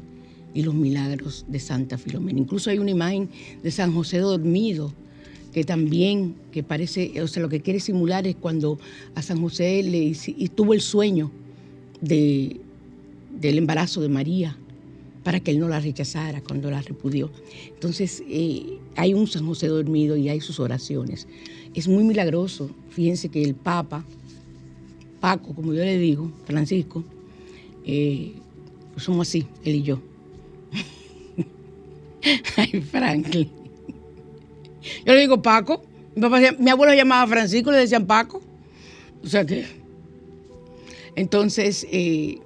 y los milagros de Santa Filomena. Incluso hay una imagen de San José dormido que también, que parece, o sea, lo que quiere simular es cuando a San José le y tuvo el sueño de, del embarazo de María para que él no la rechazara cuando la repudió. Entonces, eh, hay un San José dormido y hay sus oraciones. Es muy milagroso. Fíjense que el Papa, Paco, como yo le digo, Francisco, eh, pues somos así, él y yo. <laughs> Ay, Franklin. Yo le digo Paco. Mi, abuelo llamaba Francisco, le decían Paco. O sea que. Entonces, eh,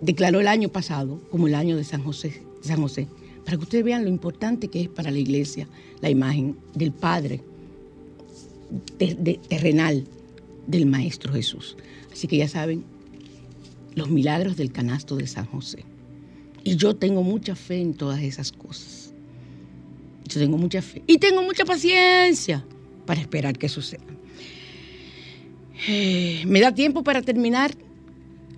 declaró el año pasado como el año de San José, San José, para que ustedes vean lo importante que es para la iglesia la imagen del Padre terrenal del Maestro Jesús. Así que ya saben, los milagros del canasto de San José. Y yo tengo mucha fe en todas esas cosas. Yo tengo mucha fe. Y tengo mucha paciencia para esperar que suceda. Eh, ¿Me da tiempo para terminar?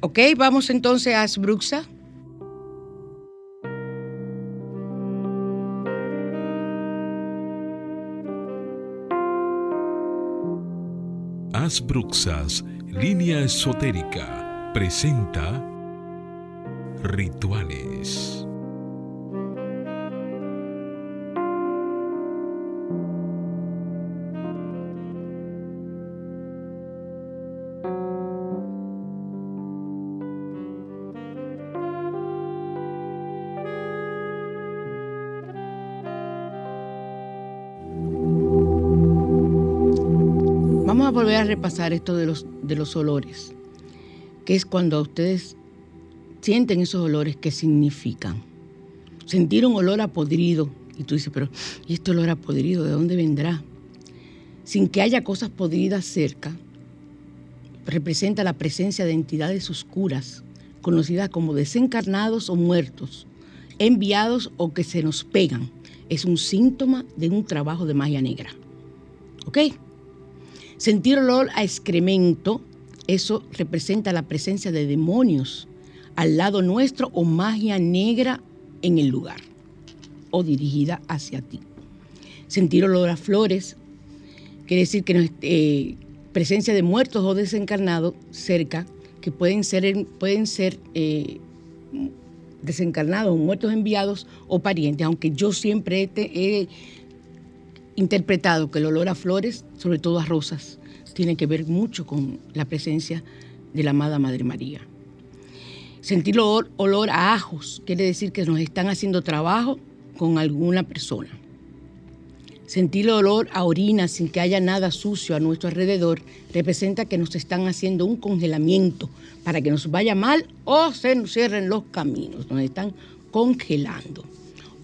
Ok, vamos entonces a Asbruxa. Asbruxas, línea esotérica, presenta Rituales. Volver a repasar esto de los, de los olores, que es cuando ustedes sienten esos olores, ¿qué significan? Sentir un olor a podrido. Y tú dices, pero ¿y este olor a podrido de dónde vendrá? Sin que haya cosas podridas cerca, representa la presencia de entidades oscuras, conocidas como desencarnados o muertos, enviados o que se nos pegan. Es un síntoma de un trabajo de magia negra. ¿Ok? Sentir olor a excremento, eso representa la presencia de demonios al lado nuestro o magia negra en el lugar o dirigida hacia ti. Sentir olor a flores quiere decir que no, eh, presencia de muertos o desencarnados cerca que pueden ser, pueden ser eh, desencarnados muertos enviados o parientes, aunque yo siempre he interpretado que el olor a flores, sobre todo a rosas, tiene que ver mucho con la presencia de la amada Madre María. Sentir olor, olor a ajos quiere decir que nos están haciendo trabajo con alguna persona. Sentir olor a orina sin que haya nada sucio a nuestro alrededor representa que nos están haciendo un congelamiento para que nos vaya mal o se nos cierren los caminos. Nos están congelando.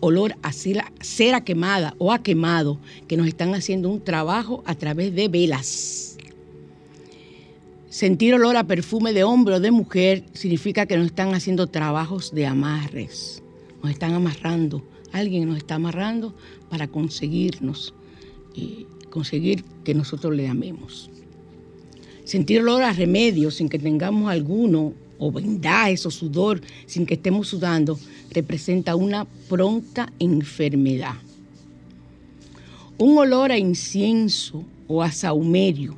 Olor a cera, cera quemada o a quemado que nos están haciendo un trabajo a través de velas. Sentir olor a perfume de hombre o de mujer significa que nos están haciendo trabajos de amarres, nos están amarrando, alguien nos está amarrando para conseguirnos eh, conseguir que nosotros le amemos. Sentir olor a remedio sin que tengamos alguno, o vendajes o sudor sin que estemos sudando, representa una pronta enfermedad. Un olor a incienso o a saumerio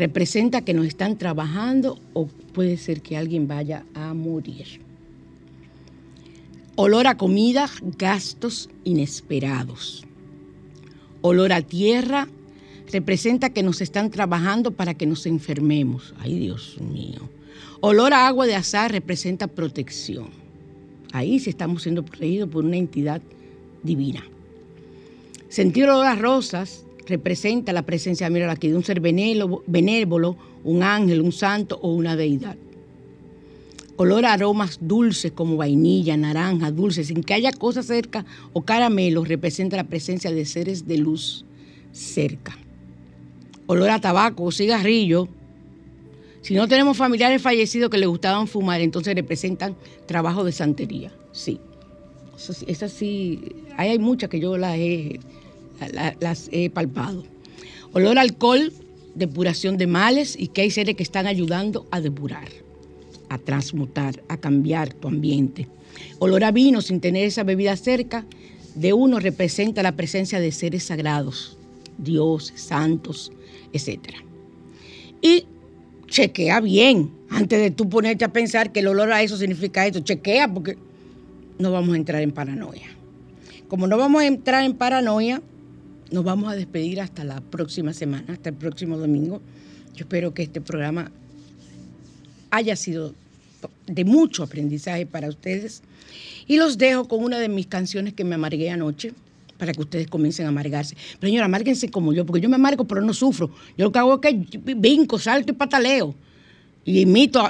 representa que nos están trabajando o puede ser que alguien vaya a morir. Olor a comida, gastos inesperados. Olor a tierra representa que nos están trabajando para que nos enfermemos. Ay, Dios mío. Olor a agua de azar representa protección. Ahí sí estamos siendo protegidos por una entidad divina. Sentir olor a rosas representa la presencia, mira aquí, de un ser benévolo, un ángel, un santo o una deidad. Olor a aromas dulces como vainilla, naranja, dulces, sin que haya cosas cerca o caramelos, representa la presencia de seres de luz cerca. Olor a tabaco o cigarrillo. Si no tenemos familiares fallecidos que les gustaban fumar, entonces representan trabajo de santería. Sí. Eso, sí, hay muchas que yo las he las he palpado. Olor a alcohol, depuración de males y que hay seres que están ayudando a depurar, a transmutar, a cambiar tu ambiente. Olor a vino sin tener esa bebida cerca de uno representa la presencia de seres sagrados, dioses, santos, etc. Y chequea bien antes de tú ponerte a pensar que el olor a eso significa esto. Chequea porque no vamos a entrar en paranoia. Como no vamos a entrar en paranoia, nos vamos a despedir hasta la próxima semana, hasta el próximo domingo. Yo espero que este programa haya sido de mucho aprendizaje para ustedes. Y los dejo con una de mis canciones que me amargué anoche para que ustedes comiencen a amargarse. Pero señora, amárguense como yo, porque yo me amargo, pero no sufro. Yo lo que hago es que vinco, salto y pataleo. Y imito.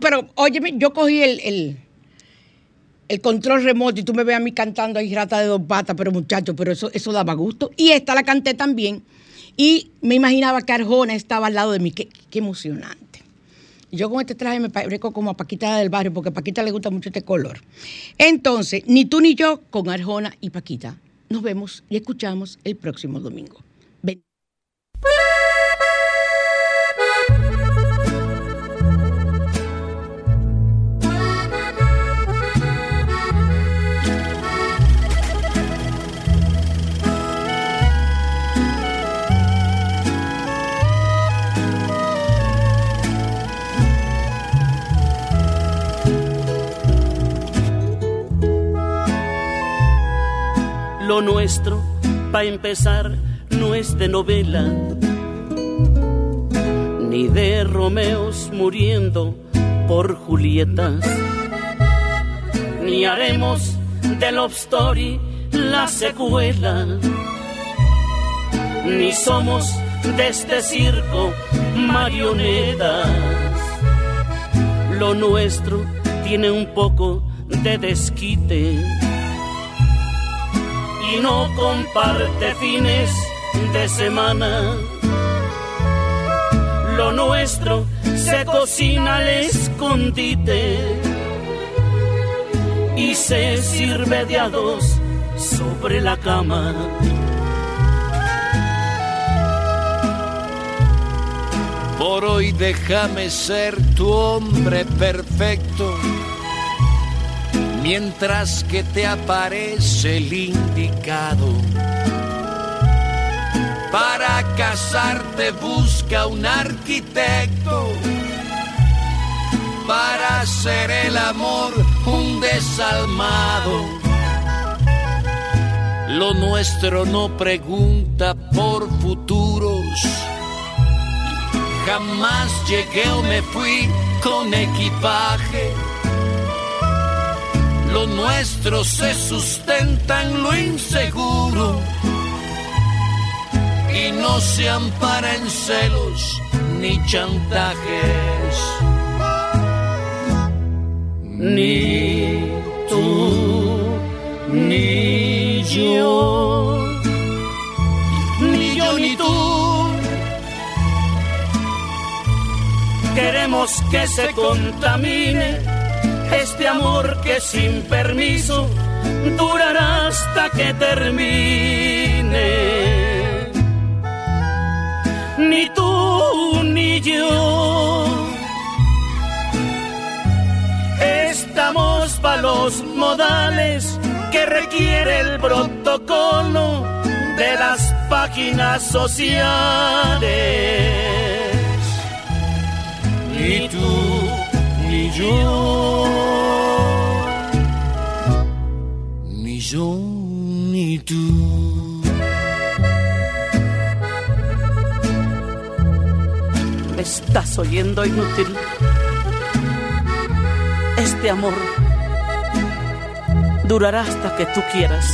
pero, óyeme, yo cogí el el control remoto y tú me ves a mí cantando ahí rata de dos patas, pero muchachos, pero eso, eso daba gusto. Y esta la canté también. Y me imaginaba que Arjona estaba al lado de mí. Qué, emocionante. Yo con este traje me parezco como a Paquita del barrio, porque a Paquita le gusta mucho este color. Entonces, ni tú ni yo con Arjona y Paquita. Nos vemos y escuchamos el próximo domingo. Nuestro, para empezar, no es de novela, ni de Romeos muriendo por Julietas, ni haremos de Love Story la secuela, ni somos de este circo marionetas. Lo nuestro tiene un poco de desquite y no comparte fines de semana. Lo nuestro se cocina al escondite y se sirve de a dos sobre la cama. Por hoy déjame ser tu hombre perfecto mientras que te aparece el indicado. Para casarte busca un arquitecto, para hacer el amor un desalmado. Lo nuestro no pregunta por futuros. Jamás llegué o me fui con equipaje lo nuestro se sustenta en lo inseguro y no se ampara en celos ni chantajes. Ni tú, ni yo, ni yo ni tú. Queremos que se contamine este amor que sin permiso durará hasta que termine. Ni tú ni yo estamos para los modales que requiere el protocolo de las páginas sociales. Y tú ni yo, ni yo ni tú. ¿Me estás oyendo inútil? Este amor durará hasta que tú quieras